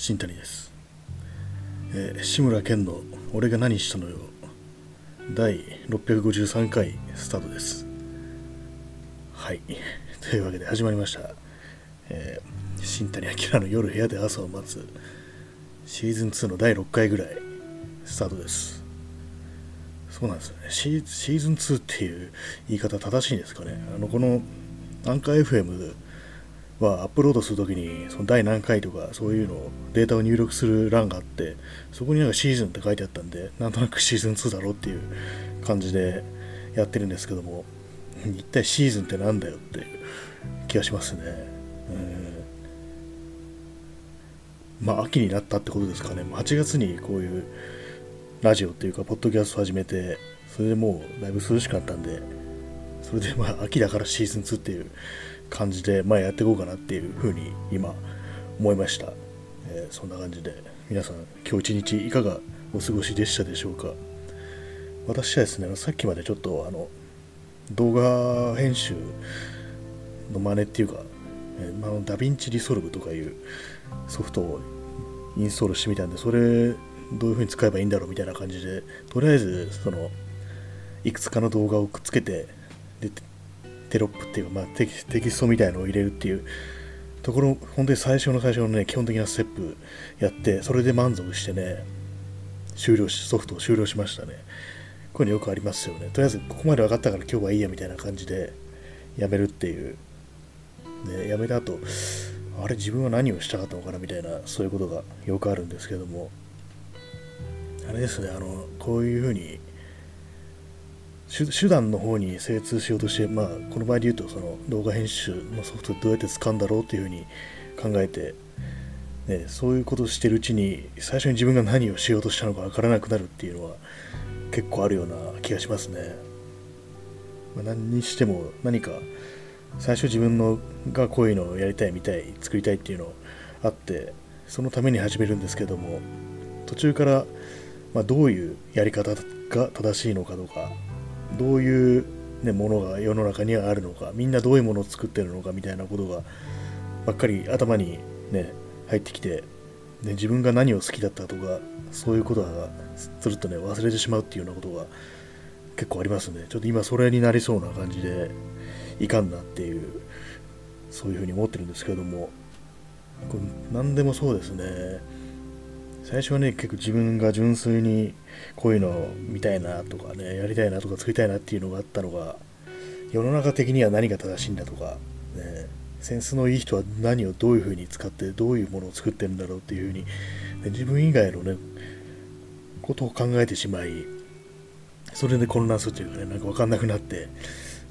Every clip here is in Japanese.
新谷です、えー志村けんの「俺が何したのよ」第653回スタートです。はい。というわけで始まりました、えー新谷明の夜部屋で朝を待つシーズン2の第6回ぐらいスタートです。そうなんですよね。シーシーズン2っていう言い方正しいんですかね。あのこのアンカー FM はアップロードするときにその第何回とかそういうのをデータを入力する欄があってそこになんかシーズンって書いてあったんでなんとなくシーズン2だろっていう感じでやってるんですけども一体シーズンってなんだよって気がしますね。うん。まあ秋になったってことですかね。8月にこういうラジオっていうかポッドキャスト始めてそれでもうだいぶ涼しくなったんでそれでまあ秋だからシーズン2っていう感じで、まあ、やっていこうかなっていうふうに今思いました、えーそんな感じで皆さん今日一日いかがお過ごしでしたでしょうか？私はですねさっきまでちょっとあの動画編集の真似っていうか、えーまあのダヴィンチリソルブとかいうソフトをインストールしてみたんでそれどういう風に使えばいいんだろうみたいな感じでとりあえずそのいくつかの動画をくっつけてでテロップっていうか、まあ、テキストみたいのを入れるっていうところ本当に最初の最初のね基本的なステップやってそれで満足してね終了しソフトを終了しましたね。こういうのよくありますよね。とりあえずここまで分かったから今日はいいやみたいな感じでやめるっていう。ねやめた後あれ自分は何をしたかったのかなみたいなそういうことがよくあるんですけども。あれですねあのこういうふうに手段の方に精通しようとして、まあ、この場合で言うとその動画編集のソフトどうやって使うんだろうっていうふうに考えて、ね、そういうことをしてるうちに最初に自分が何をしようとしたのか分からなくなるっていうのは結構あるような気がしますね。まあ、何にしても何か最初自分のがこういうのをやりたい見たい作りたいっていうのあってそのために始めるんですけども途中から、まあ、どういうやり方が正しいのかとかどういう、ね、ものが世の中にはあるのかみんなどういうものを作ってるのかみたいなことがばっかり頭に、ね、入ってきて、ね、自分が何を好きだったとかそういうことがするとね忘れてしまうっていうようなことが結構ありますね。ちょっと今それになりそうな感じでいかんなっていうそういうふうに思ってるんですけどもこれ何でもそうですね。最初はね結構自分が純粋にこういうのを見たいなとかねやりたいなとか作りたいなっていうのがあったのが世の中的には何が正しいんだとか、ね、センスのいい人は何をどういうふうに使ってどういうものを作ってるんだろうっていうふうに、ね自分以外のねことを考えてしまいそれで混乱するというかねなんか分かんなくなって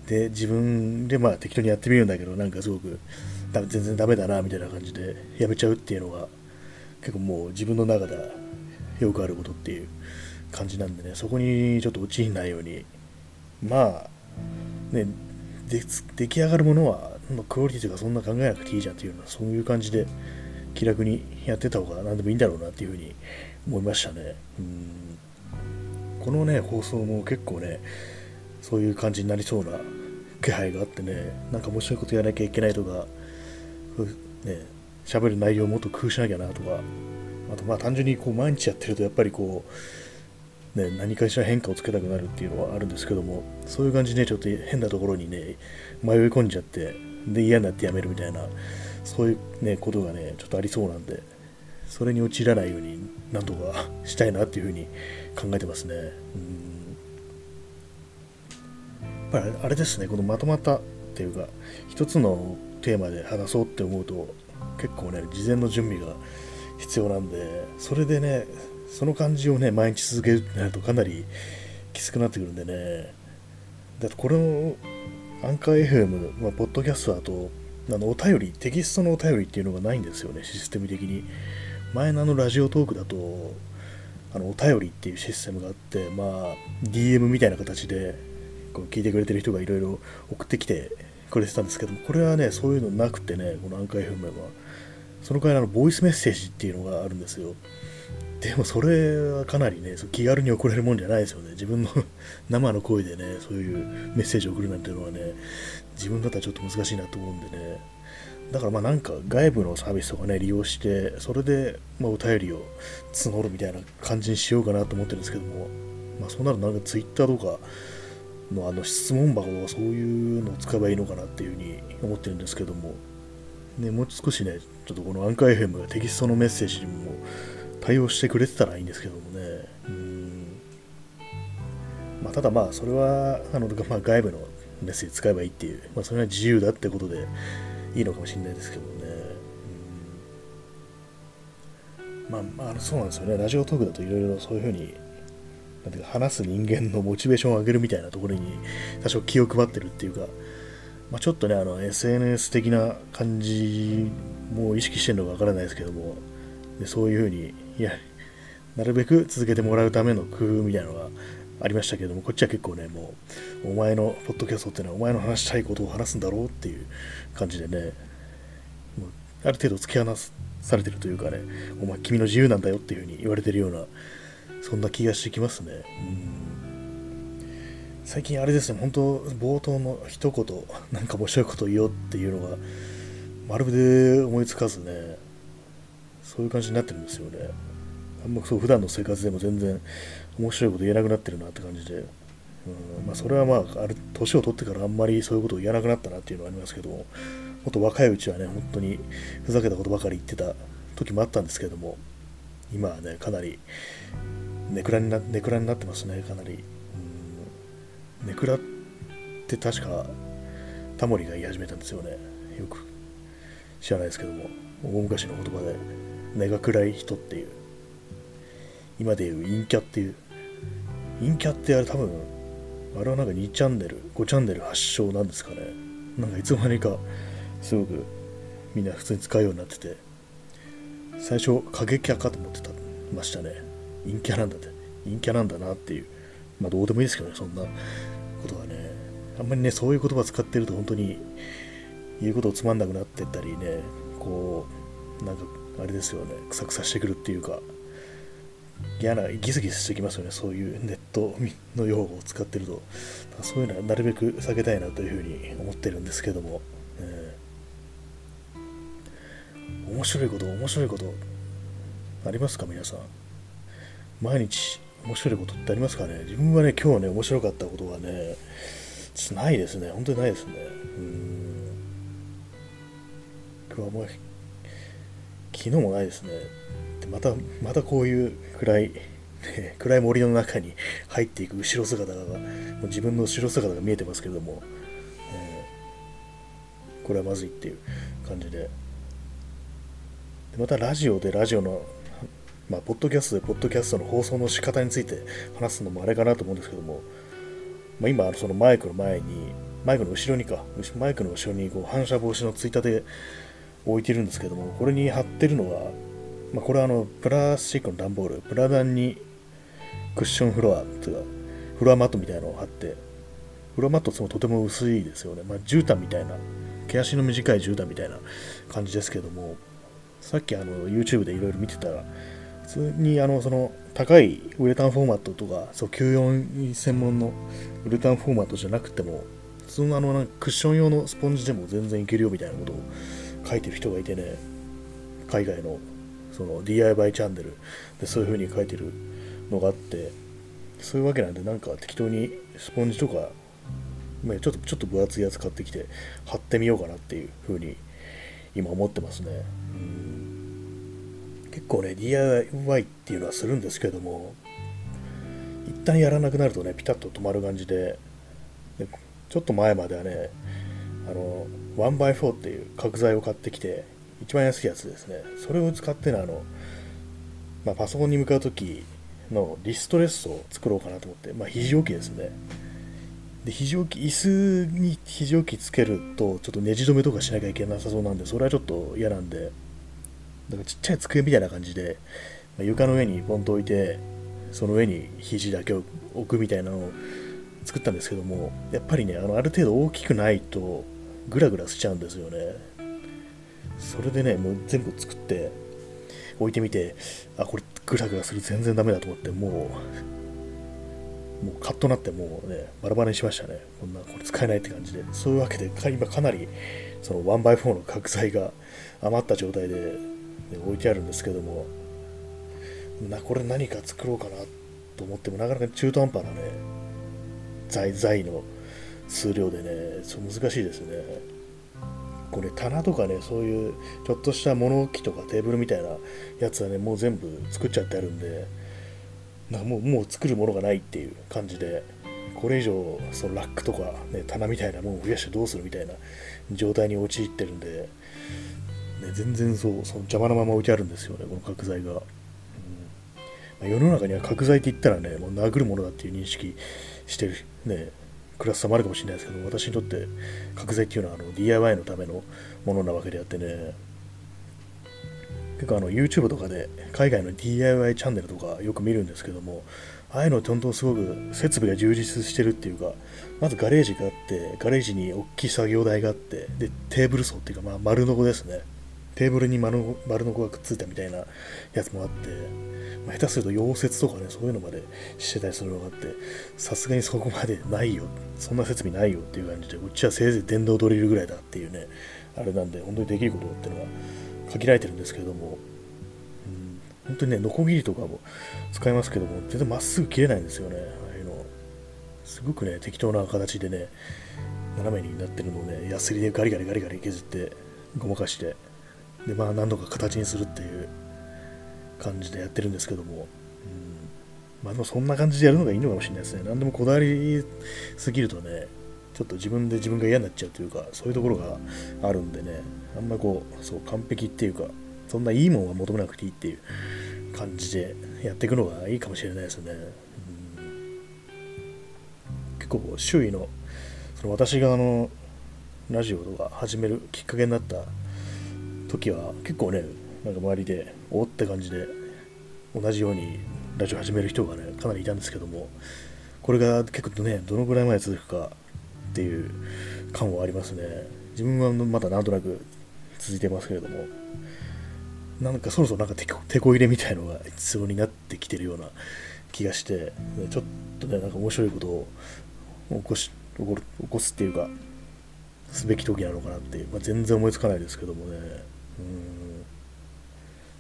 で自分でまあ適当にやってみるんだけどなんかすごく全然ダメだなみたいな感じでやめちゃうっていうのが結構もう自分の中ではよくあることっていう感じなんでねそこにちょっと陥んないように。まあねで出来上がるものはクオリティとかそんな考えなくていいじゃんっていうのはそういう感じで気楽にやってた方が何でもいいんだろうなっていうふうに思いましたね。うん。このね放送も結構ねそういう感じになりそうな気配があってねなんか面白いことやらなきゃいけないとかね喋る内容をもっと工夫しなきゃなとかあとまあ単純にこう毎日やってるとやっぱりこう、ね、何かしら変化をつけたくなるっていうのはあるんですけどもそういう感じで、ちょっと変なところにね迷い込んじゃってで嫌になってやめるみたいなそういう、ね、ことがねちょっとありそうなんでそれに陥らないようになんとかしたいなっていうふうに考えてますね。うんやっぱりあれですね、このまとまったっていうか、一つのテーマで話そうって思うと、結構ね、事前の準備が必要なんで、それでね、その感じをね、毎日続けるってなるとかなりきつくなってくるんでね、だってこれのアンカー FM、まあ、ポッドキャストだと、あのお便り、テキストのお便りっていうのがないんですよね、システム的に。前のあのラジオトークだと、あのお便りっていうシステムがあって、まあ、DM みたいな形でこう聞いてくれてる人がいろいろ送ってきてくれてたんですけども、これはね、そういうのなくてね、このアンカー FM は。その代わりの、ボイスメッセージっていうのがあるんですよ。でもそれはかなりね、そう気軽に送れるもんじゃないですよね。自分の生の声でね、そういうメッセージを送るなんていうのはね、自分だったらちょっと難しいなと思うんでね、だからまあなんか外部のサービスとかね利用してそれでまあお便りを募るみたいな感じにしようかなと思ってるんですけどもまあそうなるとなんか Twitter とかのあの質問箱とかそういうのを使えばいいのかなっていうふうに思ってるんですけどもねもう少しねちょっとこのアンカー FM がテキストのメッセージにも対応してくれてたらいいんですけどもねうんまあただまあそれはあの、まあ、外部のメッセージ使えばいいっていう、まあ、それは自由だってことでいいのかもしれないですけどね。うん、まあ、まあ、そうなんですよね。ラジオトークだといろいろそういうふうに、なんていうか話す人間のモチベーションを上げるみたいなところに多少気を配ってるっていうか、まあ、ちょっとね、あの SNS 的な感じも意識してるのかわからないですけども、でそういうふうに、いや、なるべく続けてもらうための工夫みたいなのがありましたけども、こっちは結構ね、もう、お前のポッドキャストっていうのはお前の話したいことを話すんだろうっていう感じでね、もうある程度突き放されてるというかね、お前君の自由なんだよっていうふうに言われてるような、そんな気がしてきますね。うん最近あれですね、本当冒頭の一言、なんか面白いこと言おうっていうのが、まるで思いつかずね、そういう感じになってるんですよね。あんまそう普段の生活でも全然面白いこと言えなくなってるなって感じで、うんまあ、それはまあ、ある年を取ってからあんまりそういうことを言わなくなったなっていうのはありますけども、もっと若いうちはね、本当にふざけたことばかり言ってた時もあったんですけども、今はね、かなりネクラになネクラになってますね、かなり。うん、ネクラって確かタモリが言い始めたんですよね。よく知らないですけども、大昔の言葉で、根が暗い人っていう、今でいう陰キャっていう陰キャってあれ多分、あれはなんか2チャンネル、5チャンネル発祥なんですかね。なんかいつの間にか、すごくみんな普通に使うようになってて、最初、過激派かと思ってたましたね。陰キャなんだって。陰キャなんだなっていう。まあどうでもいいですけどね、そんなことはね。あんまりね、そういう言葉使ってると本当に言うことをつまんなくなってったりね、こう、なんかあれですよね、くさくさしてくるっていうか、嫌な、ギスギスしてきますよね、そういうネットの用語を使ってると。そういうのはなるべく避けたいなというふうに思ってるんですけども、えー、面白いこと、面白いことありますか、皆さん。毎日面白いことってありますかね？自分はね、今日はね、面白かったことはね、ないですね。本当にないですね。うん今日はもう、昨日もないですね。また、またこういう暗い、ね、暗い森の中に 入っていく後ろ姿が、もう自分の後ろ姿が見えてますけれども、えー、これはまずいっていう感じで。でまたラジオでラジオの、まあ、ポッドキャストでポッドキャストの放送の仕方について話すのもあれかなと思うんですけども、まあ、今、そのマイクの前に、マイクの後ろにか、マイクの後ろにこう反射防止のついたて置いてるんですけども、これに貼ってるのは、まあ、これはあのプラスチックの段ボール、プラダンにクッションフロアというか、フロアマットみたいなのを貼って、フロアマットもとても薄いですよね。まあ、絨毯みたいな、毛足の短い絨毯みたいな感じですけども、さっきあの YouTube でいろいろ見てたら、通にあのその高いウレタンフォーマットとか、そう94専門のウレタンフォーマットじゃなくても、普通のあのなんかクッション用のスポンジでも全然いけるよみたいなことを書いてる人がいてね、海外のその DIY チャンネル。でそういう風に書いてるのがあって。そういうわけなんでなんか適当にスポンジとか、ちょっとちょっと分厚いやつ買ってきて貼ってみようかなっていう風に今思ってますね。結構ね DIY っていうのはするんですけども一旦やらなくなるとねピタッと止まる感じででちょっと前まではねあの 1x4 っていう角材を買ってきて一番安いやつですね。それを使ってのあの、まあ、パソコンに向かう時のリストレスを作ろうかなと思って、まあ、肘置きですね。で、肘置き、椅子に肘置きつけると、ちょっとネジ止めとかしなきゃいけなさそうなんで、それはちょっと嫌なんで、だからちっちゃい机みたいな感じで、まあ、床の上にポンと置いて、その上に肘だけを置くみたいなのを作ったんですけども、やっぱりね、あのある程度大きくないと、グラグラしちゃうんですよね。それでね、もう全部作って置いてみて、あ、これグラグラする全然ダメだと思って、もうもうカッとなってもうね、バラバラにしましたね。こんな、これ使えないって感じで。そういうわけで、今かなり、その 1x4 の 角材が余った状態で、置いてあるんですけども、な、これ何か作ろうかなと思っても、なかなか中途半端なね、材、材の数量でね、ちょっと難しいですね。これ棚とかね、そういうちょっとした物置とかテーブルみたいなやつはね、もう全部作っちゃってあるんで、なもうもう作るものがないっていう感じで、これ以上そのラックとか、ね、棚みたいなものを増やしてどうするみたいな状態に陥ってるんで、ね、全然そうその邪魔なまま置いてあるんですよね、この角材が。うんまあ、世の中には角材って言ったらね、もう殴るものだっていう認識してる、ね、クラス差もあるかもしれないですけど、私にとって角材っていうのはあの DIY のためのものなわけであってね、結構あの YouTube とかで海外の DIY チャンネルとかよく見るんですけども、ああいうのって本当すごく設備が充実してるっていうか、まずガレージがあって、ガレージに大きい作業台があって、で、テーブル層っていうか、まあ、丸のこですね。テーブルに丸丸のこがくっついたみたいなやつもあって、まあ、下手すると溶接とかね、そういうのまでしてたりするのがあって、さすがにそこまでないよ、そんな設備ないよっていう感じで、こっちはせいぜい電動ドリルぐらいだっていうね、あれなんで、本当にできることっていうのは限られてるんですけれども、うん、本当にね、ノコギリとかも使いますけども、全然まっすぐ切れないんですよね、ああいうの。すごくね、適当な形でね、斜めになってるのをね、ヤスリでガリガリガリガリ削って、ごまかして、で、まあ、何度か形にするっていう感じでやってるんですけども、うん、まあ、でもそんな感じでやるのがいいのかもしれないですね。何でもこだわりすぎるとね、ちょっと自分で自分が嫌になっちゃうというか、そういうところがあるんでね、あんまりこう、そう、完璧っていうか、そんないいもんは求めなくていいっていう感じでやっていくのがいいかもしれないですね。うん、結構周囲の、その私があの、ラジオとか始めるきっかけになった時は結構ね、なんか周りで、おって感じで、同じようにラジオ始める人がね、かなりいたんですけども、これが結構ね、どのぐらいまで続くかっていう感はありますね。自分はまだなんとなく続いてますけれども、なんかそろそろなんか手こ入れみたいのが必要になってきてるような気がして、ちょっとね、なんか面白いことを起こし起こ起こすっていうか、すべき時なのかなって、まあ、全然思いつかないですけどもね、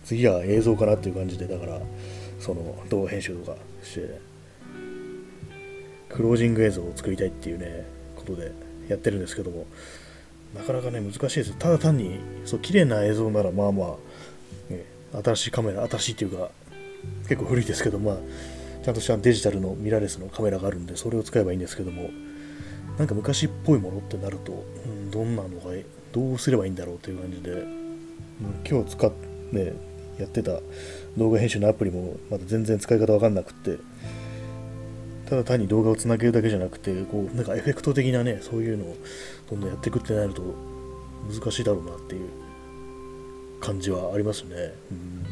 次は映像かなっていう感じで、だから、その動画編集とかして、クロージング映像を作りたいっていうね、ことでやってるんですけども、なかなかね、難しいです。ただ単に、そう、綺麗な映像なら、まあまあ、ね、新しいカメラ、新しいっていうか、結構古いですけど、まあ、ちゃんとしたデジタルのミラーレスのカメラがあるんで、それを使えばいいんですけども、なんか昔っぽいものってなると、うん、どんなのが、どうすればいいんだろうという感じで、今日使って、やってた動画編集のアプリもまだ全然使い方わかんなくって、ただ単に動画をつなげるだけじゃなくて、こう、なんかエフェクト的なね、そういうのをどんどんやっていくってなると難しいだろうなっていう感じはありますね。うん、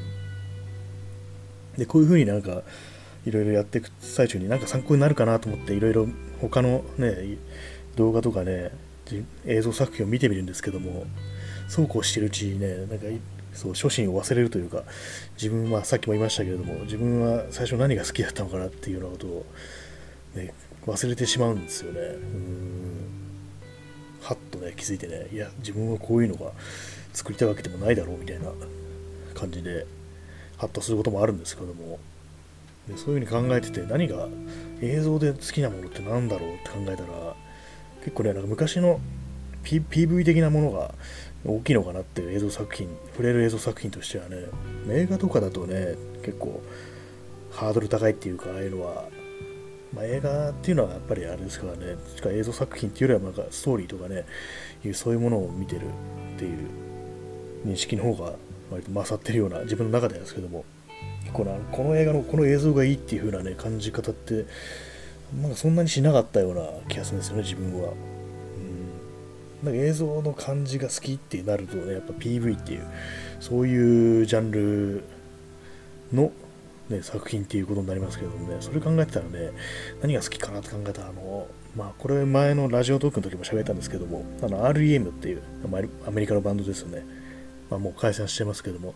で、こういうふうになんか、いろいろやっていく最中になんか参考になるかなと思って、いろいろ他のね、動画とかね、映像作品を見てみるんですけども、そうこうしてるうちにね、なんかそう初心を忘れるというか自分はさっきも言いましたけれども自分は最初何が好きだったのかなっていうようなことをね、忘れてしまうんですよね。うんはっとね、気づいてね、いや、自分はこういうのが作りたいわけでもないだろうみたいな感じで、ハッとすることもあるんですけども、でそういうふうに考えてて、何が映像で好きなものって何だろうって考えたら、結構ね、なんか昔の、P、PV 的なものが大きいのかなっていう映像作品、触れる映像作品としてはね、映画とかだとね、結構ハードル高いっていうか、ああいうのはまあ、映画っていうのはやっぱりあれですからね、しか映像作品っていうよりはなんかストーリーとかね、いうそういうものを見てるっていう認識の方が割と勝ってるような自分の中ではですけども、このこの映画のこの映像がいいっていう風なね、感じ方って、なんかそんなにしなかったような気がするんですよね、自分は。なんか映像の感じが好きってなるとね、やっぱ PV っていう、そういうジャンルのね、作品っていうことになりますけどもね、それ考えてたらね、何が好きかなって考えたら、あの、まあ、これ前のラジオトークの時も喋ったんですけども、あの、REM っていう、アメリカのバンドですよね。まあ、もう解散してますけども、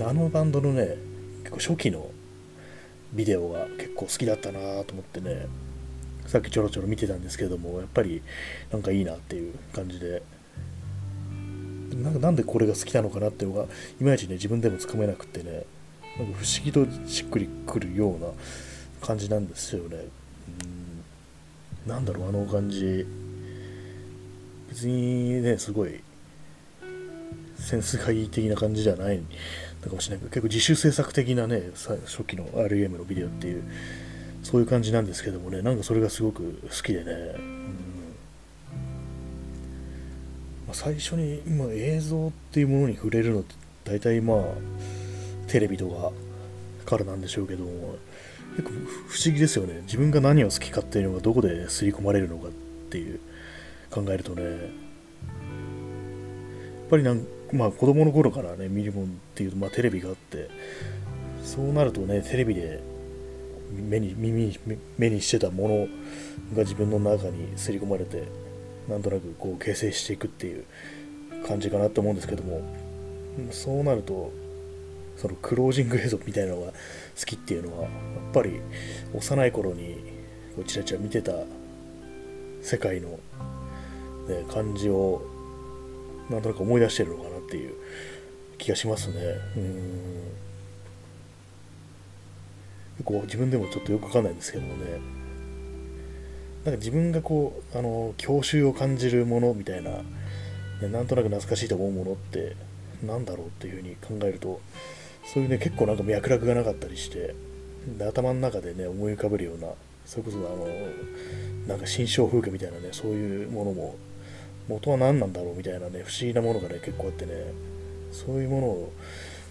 あのバンドのね、結構初期のビデオが結構好きだったなと思ってね、さっきちょろちょろ見てたんですけどもやっぱりなんかいいなっていう感じで。なんかなんでこれが好きなのかなっていうのがいまいちね自分でもつかめなくてねなんか不思議としっくりくるような感じなんですよね。うん。なんだろうあの感じ。別にねすごいセンスがいい的な感じじゃないのかもしれないけど結構自主制作的なね初期の RM のビデオっていうそういう感じなんですけどもね。なんかそれがすごく好きでね、うん。ま、最初に今映像っていうものに触れるのって大体まあテレビとかからなんでしょうけども結構不思議ですよね。自分が何を好きかっていうのがどこで刷り込まれるのかっていう考えるとね。やっぱりなんまあ子供の頃からね見るもんっていうと、まあ、テレビがあってそうなるとねテレビで目に耳に目にしてたものが自分の中に刷り込まれてなんとなくこう形成していくっていう感じかなと思うんですけどもそうなるとそのクロージング映像みたいなのが好きっていうのはやっぱり幼い頃にこうチラチラ見てた世界の、ね、感じをなんとなく思い出してるのかなっていう気がしますね。うん結構自分でもちょっとよくわかんないんですけどもね。なんか自分がこうあの郷愁を感じるものみたいな、ね、なんとなく懐かしいと思うものってなんだろうっていうふうに考えるとそういうね結構なんか脈絡がなかったりしてで頭の中でね思い浮かべるようなそれこそあのなんか心象風景みたいなねそういうものも元は何なんだろうみたいなね不思議なものがね結構あってねそういうものを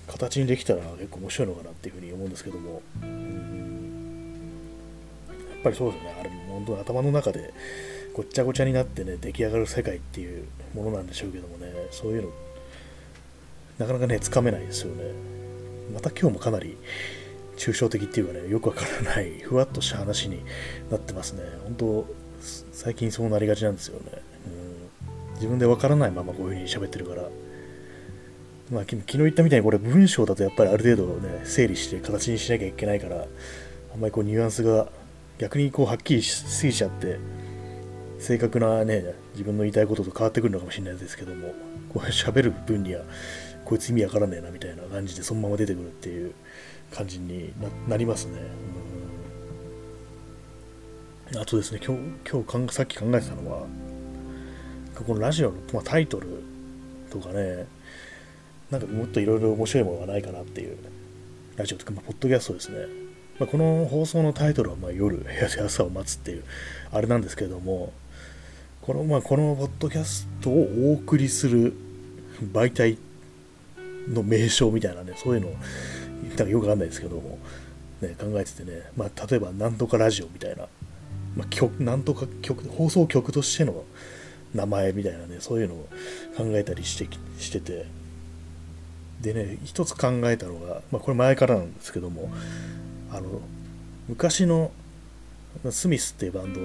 形にできたら結構面白いのかなっていうふうに思うんですけども。やっぱりそうですね。あれも本当に頭の中でごっちゃごちゃになってね出来上がる世界っていうものなんでしょうけどもね。そういうのなかなかねつかめないですよね。また今日もかなり抽象的っていうかねよくわからないふわっとした話になってますね。本当最近そうなりがちなんですよね、うん、自分でわからないままこういう風に喋ってるから。まあ、昨日言ったみたいにこれ文章だとやっぱりある程度ね整理して形にしなきゃいけないからあんまりこうニュアンスが逆にこうはっきりしすぎちゃって正確なね自分の言いたいことと変わってくるのかもしれないですけどもこう喋る分にはこいつ意味わからねえなみたいな感じでそのまま出てくるっていう感じになりますね。あとですね、今日、今日かさっき考えてたのは、このラジオの、まあ、タイトルとかね、なんかもっといろいろ面白いものがないかなっていう、ラジオとか、まあ、ポッドキャストですね。まあ、この放送のタイトルは、まあ、夜、部屋で朝を待つっていう、あれなんですけども、この、まあ、このポッドキャストをお送りする媒体の名称みたいなね、そういうの、なんかよくわかんないですけども、ね、考えててね、まあ、例えば、なんとかラジオみたいな、まあ、曲、なんとか曲、放送局としての名前みたいなね、そういうのを考えたりしてしてて、でね、一つ考えたのが、まあ、これ前からなんですけども、あの、昔のスミスっていうバンド、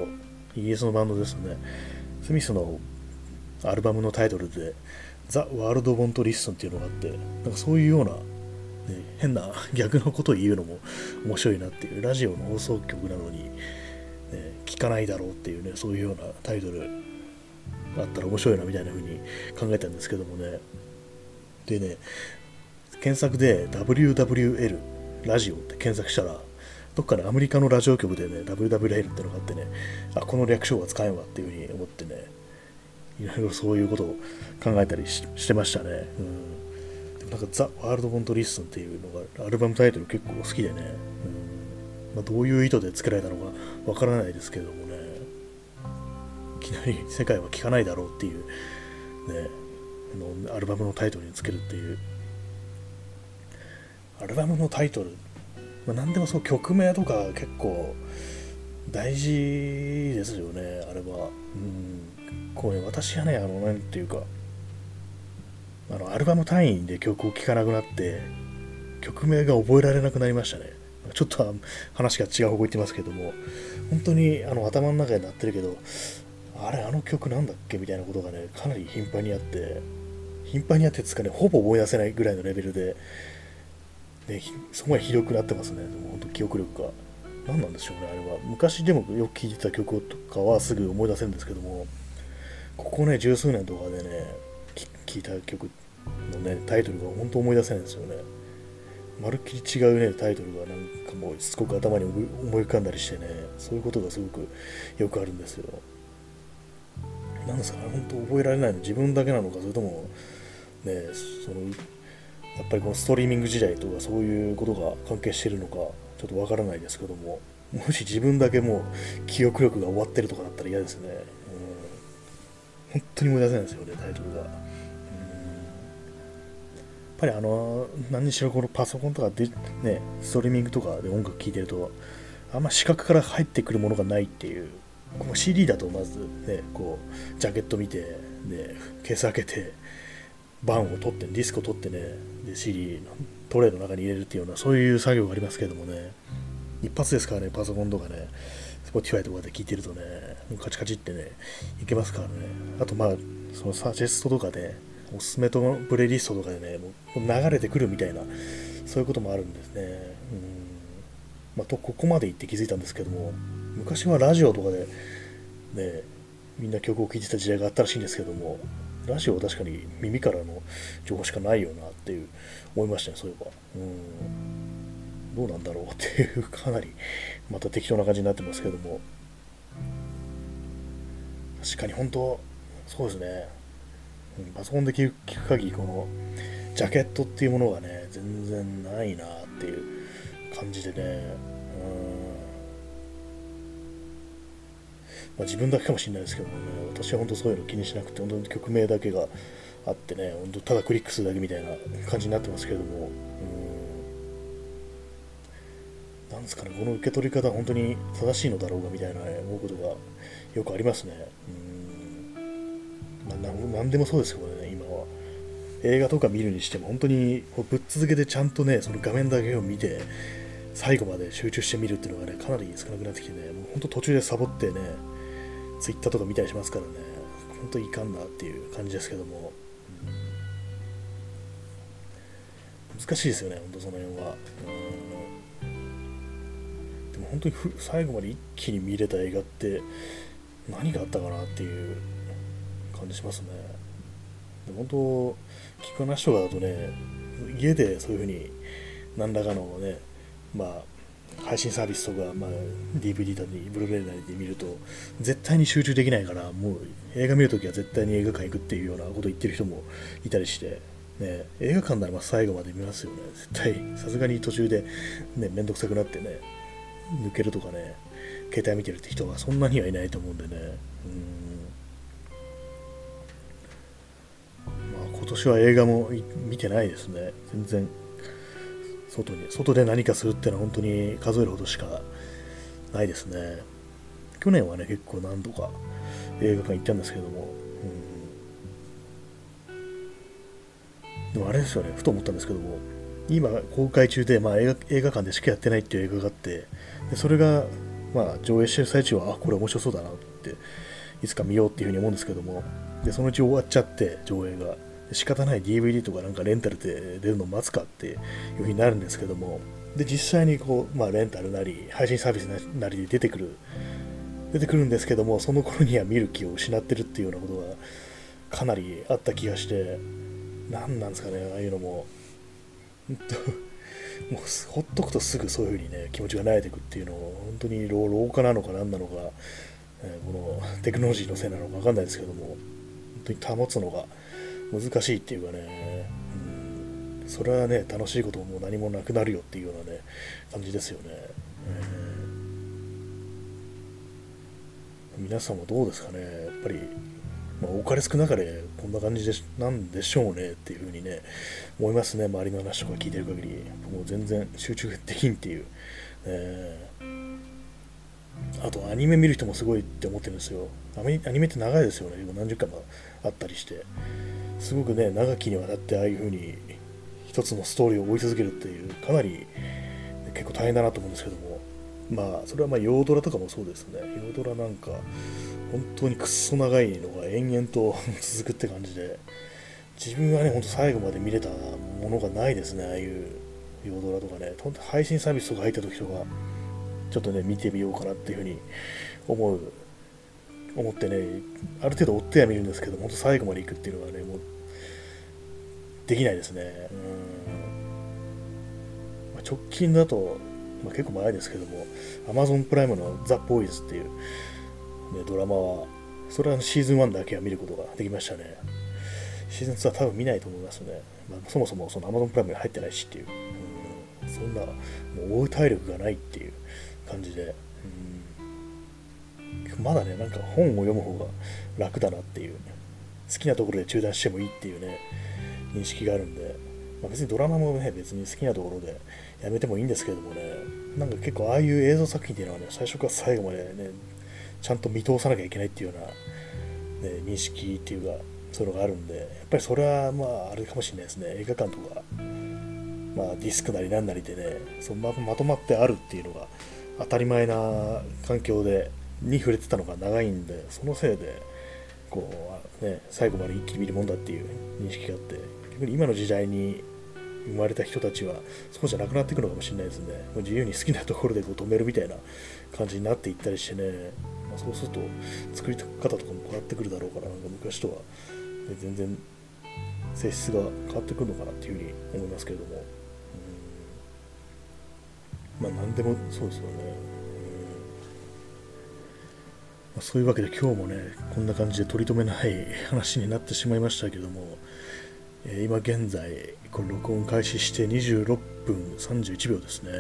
イギリスのバンドですね、スミスのアルバムのタイトルで、ザ・ワールド・ボント・リッスンっていうのがあって、なんかそういうような、ね、変な逆のことを言うのも面白いなっていう、ラジオの放送局なのに、ね、聞かないだろうっていうね、そういうようなタイトルあったら面白いなみたいな風に考えたんですけどもね。でね、検索で WWL ラジオって検索したら、どっかでアメリカのラジオ局でね、WWL ってのがあってね、あ、この略称は使えんわっていう風に思ってね、いろいろそういうことを考えたりしてましたね。うん、でもなんかザ・ワールド・ボント・リッスンっていうのがアルバムタイトル結構好きでね、うんまあ、どういう意図で作られたのかわからないですけどもね、いきなり世界は聞かないだろうっていう、ね、のアルバムのタイトルにつけるっていう、アルバムのタイトル、まあ、何でもそう曲名とか結構大事ですよね、あれは。うんこうね、私はね、あの、なんていうか、あの、アルバム単位で曲を聴かなくなって、曲名が覚えられなくなりましたね。ちょっと話が違う方向行ってますけども、本当にあの頭の中になってるけど、あれ、あの曲なんだっけみたいなことがね、かなり頻繁にあって、頻繁にあってですかね、ほぼ思い出せないぐらいのレベルで、ね、そこまでひどくなってますね、本当記憶力が。何なんでしょうねあれは。昔でもよく聴いてた曲とかはすぐ思い出せるんですけども。ここね十数年とかでね聴いた曲のねタイトルが本当思い出せないんですよね。まるっきり違うねタイトルがなんかもうしつこく頭に思い浮かんだりしてね。そういうことがすごくよくあるんですよ。なんですかね本当覚えられないの。自分だけなのかそれともねそのやっぱりこのストリーミング時代とかそういうことが関係してるのかちょっとわからないですけどももし自分だけもう記憶力が終わってるとかだったら嫌ですね、うん、本当に思い出せないですよねタイトルが、うん、やっぱりあの何にしろこのパソコンとかでねストリーミングとかで音楽聴いてるとあんま視覚から入ってくるものがないっていうこの CD だとまずねこうジャケット見てでケース開けて版を取ってディスクを取ってねで CD のトレイの中に入れるっていうようなそういう作業がありますけどもね。一発ですからねパソコンとかね Spotify とかで聞いてるとねカチカチってねいけますからね。あとまあそのサジェストとかでおすすめとプレイリストとかでねもう流れてくるみたいなそういうこともあるんですね。うん。まあとここまで行って気づいたんですけども昔はラジオとかでねみんな曲を聴いてた時代があったらしいんですけどもラジオは確かに耳からの情報しかないよなっていう思いましたねそういえば。うん。どうなんだろうっていうかなりまた適当な感じになってますけども。確かに本当そうですね、うん、パソコンで聞く限りこのジャケットっていうものがね全然ないなっていう感じでね。まあ、自分だけかもしれないですけどもね、私は本当そういうの気にしなくて、本当に曲名だけがあってね、本当ただクリックするだけみたいな感じになってますけども、うん、なんですかね、この受け取り方、本当に正しいのだろうかみたいな、ね、思うことがよくありますね。うんまあ、なんでもそうですけどね、今は。映画とか見るにしても、本当にこうぶっ続けてちゃんとね、その画面だけを見て、最後まで集中して見るっていうのがね、かなり少なくなってきてね、もう本当途中でサボってね、ツイッターとか見たりしますからね、本当いかんなっていう感じですけども、難しいですよね、本当その辺は。でも本当に最後まで一気に見れた映画って何があったかなっていう感じしますね。で本当、聞く話とかだとね、家でそういうふうに何らかのね、まあ、配信サービスとか、まあ、DVD だり、ブルーレイなりで見ると、絶対に集中できないから、もう映画見るときは絶対に映画館行くっていうようなことを言ってる人もいたりして、ね、映画館ならま最後まで見ますよね。絶対、さすがに途中で、ね、めんどくさくなってね、抜けるとかね、携帯見てるって人はそんなにはいないと思うんでね。うんまあ、今年は映画も見てないですね。全然外に外で何かするっていうのは本当に数えるほどしかないですね。去年はね結構何度か映画館行ったんですけども、うん、でもあれですよねふと思ったんですけども。今公開中で、まあ、映画映画館でしかやってないっていう映画があってでそれが、まあ、上映してる最中はあこれ面白そうだなっていつか見ようっていうふうに思うんですけども。でそのうち終わっちゃって上映が。仕方ない DVD とかなんかレンタルで出るのを待つかっていうふうになるんですけども。で実際にこう、まあ、レンタルなり配信サービスなりで出てくる出てくるんですけどもその頃には見る気を失ってるっていうようなことがかなりあった気がして何なんですかねああいうのも。もうほっとくとすぐそういうふうにね気持ちが慣れていくっていうのを本当に老化なのか何なのか、えー、このテクノロジーのせいなのか分かんないですけども本当に保つのが難しいっていうかね、うん、それはね楽しいことも何もなくなるよっていうようなね感じですよね、えー、皆さんもどうですかね。やっぱり、まあ、多かれ少なかれこんな感じでなんでしょうねっていうふうにね思いますね。周りの話とか聞いてる限り。もう全然集中できんっていう、えー、あとアニメ見る人もすごいって思ってるんですよ。アニメって長いですよね。何十回もあったりして。すごくね長きにわたってああいう風に一つのストーリーを追い続けるっていうかなり結構大変だなと思うんですけども。まあそれはまあヨードラとかもそうですね。ヨードラなんか本当にくっそ長いのが延々と 続くって感じで。自分はねほんと最後まで見れたものがないですねああいうヨードラとかね。配信サービスとか入った時とかちょっとね見てみようかなっていうふうに思う思ってねある程度追っては見るんですけど本当最後まで行くっていうのはねもうできないですね。うん、まあ、直近だと、まあ、結構前ですけども Amazon プライムのザ・ボーイズっていう、ね、ドラマはそれはシーズン1だけは見ることができましたね。シーズン2は多分見ないと思いますね、まあ、そもそもその Amazon プライムに入ってないしっていう、うん、そんなもう追う体力がないっていう感じで、まだねなんか本を読む方が楽だなっていう。好きなところで中断してもいいっていうね認識があるんで、まあ、別にドラマもね別に好きなところでやめてもいいんですけれどもね。なんか結構ああいう映像作品っていうのはね最初から最後までねちゃんと見通さなきゃいけないっていうような、ね、認識っていうかそういうのがあるんで。やっぱりそれはまああれかもしれないですね。映画館とか、まあ、ディスクなりなんなりでねそのまとまってあるっていうのが当たり前な環境でに触れてたのが長いんでそのせいでこう、ね、最後まで一気に見るもんだっていう認識があって逆に今の時代に生まれた人たちはそうじゃなくなっていくのかもしれないですね。もう自由に好きなところでこう止めるみたいな感じになっていったりしてね、まあ、そうすると作り方とかも変わってくるだろうからなんか昔とは、ね、全然性質が変わってくるのかなっていうふうに思いますけれども。まあ何でもそうですよね。まあ、そういうわけで今日もね、こんな感じで取り留めない 話になってしまいましたけども、えー、今現在、これ録音開始して26分31秒ですね。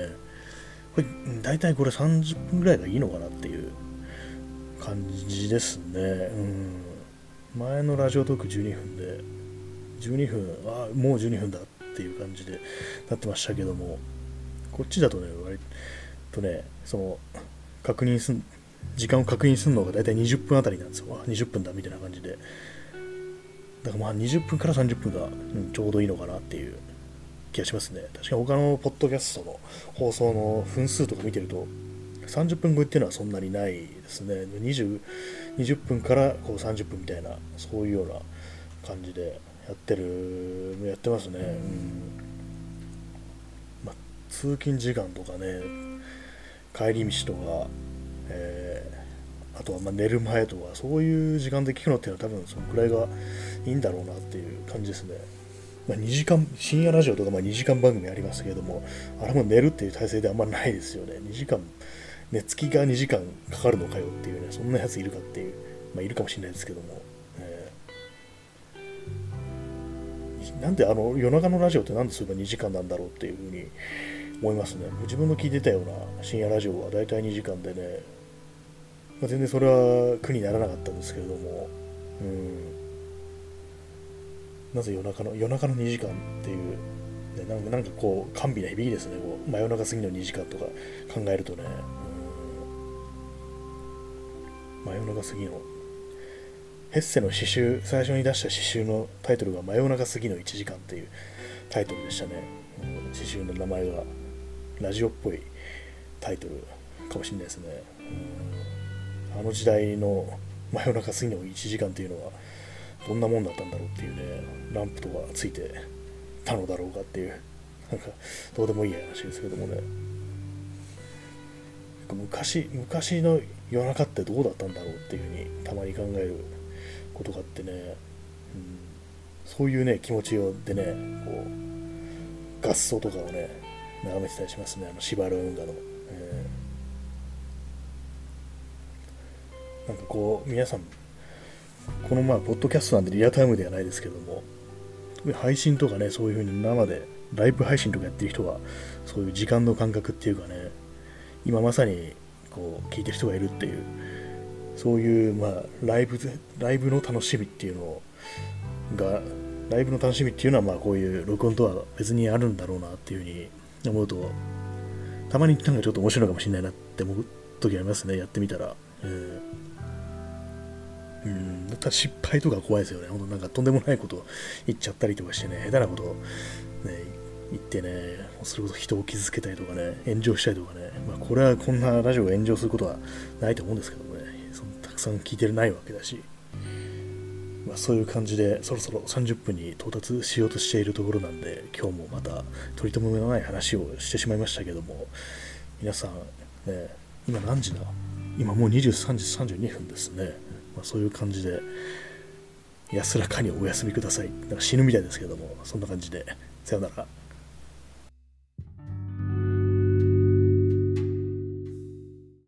これ大体これ30分ぐらいがいいのかなっていう感じですね。うん、前のラジオトーク12分で、12分、あもう12分だっていう感じでなってましたけども、こっちだとね、割とね、その、確認すん、時間を確認するのが大体20分あたりなんですよ。20分だみたいな感じで。だからまあ20分から30分が、うん、ちょうどいいのかなっていう気がしますね。確かに他のポッドキャストの放送の分数とか見てると、30分超えっていうのはそんなにないですね。20, 20分からこう30分みたいな、そういうような感じでやってる、やってますね。うんま通勤時間とかね帰り道とか、えー、あとはま寝る前とかそういう時間で聞くのっていうのは多分そのくらいがいいんだろうなっていう感じですね、まあ、2時間深夜ラジオとかまあ2時間番組ありますけれどもあれも寝るっていう体制であんまないですよね。2時間寝つきが2時間かかるのかよっていうねそんなやついるかっていうまあいるかもしれないですけども。なんであの夜中のラジオってなんでそれが2時間なんだろうっていうふうに思いますね。自分の聞いてたような深夜ラジオは大体2時間でね、まあ、全然それは苦にならなかったんですけれども、うん、なぜ夜中の夜中の2時間っていう、ね、なんかなんかこう、甘美な響きですね、こう。真夜中過ぎの2時間とか考えるとね、うん、真夜中過ぎの。ヘッセの詩集、最初に出した詩集のタイトルが真夜中過ぎの1時間っていうタイトルでしたね。うん詩集の名前がラジオっぽいタイトルかもしれないですね。うん。あの時代の真夜中過ぎの1時間っていうのはどんなもんだったんだろうっていうね、ランプとかついてたのだろうかっていう、なんかどうでもいい話ですけどもね。昔、昔の夜中ってどうだったんだろうっていうふうにたまに考えることがあってね、うん、そういうね、気持ちでね、こう、合奏とかをね、眺めてたりしますね、あの、シバル運河の。えー、なんかこう、皆さん、このまあ、ポッドキャストなんでリアタイムではないですけども、配信とかね、そういう風に生で、ライブ配信とかやってる人は、そういう時間の感覚っていうかね、今まさにこう聞いてる人がいるっていう、そういう、まあ、ライブ、ライブの楽しみっていうのが、ライブの楽しみっていうのは、まあ、こういう録音とは別にあるんだろうなっていうふうに思うと、たまになんかちょっと面白いかもしれないなって思う時ありますね、やってみたら。えー、うん、だったら失敗とか怖いですよね。ほんとなんかとんでもないこと言っちゃったりとかしてね、下手なことね、言ってね、それこそ人を傷つけたりとかね、炎上したりとかね、まあ、これはこんなラジオが炎上することはないと思うんですけどね、そのたくさん聞いてるないわけだし、まあ、そういう感じでそろそろ30分に到達しようとしているところなんで今日もまた取り留めのない話をしてしまいましたけども皆さん、ね、今何時だ？今もう23時32分ですね。まあ、そういう感じで、安らかにお休みください。なんか死ぬみたいですけども、そんな感じで、さよなら。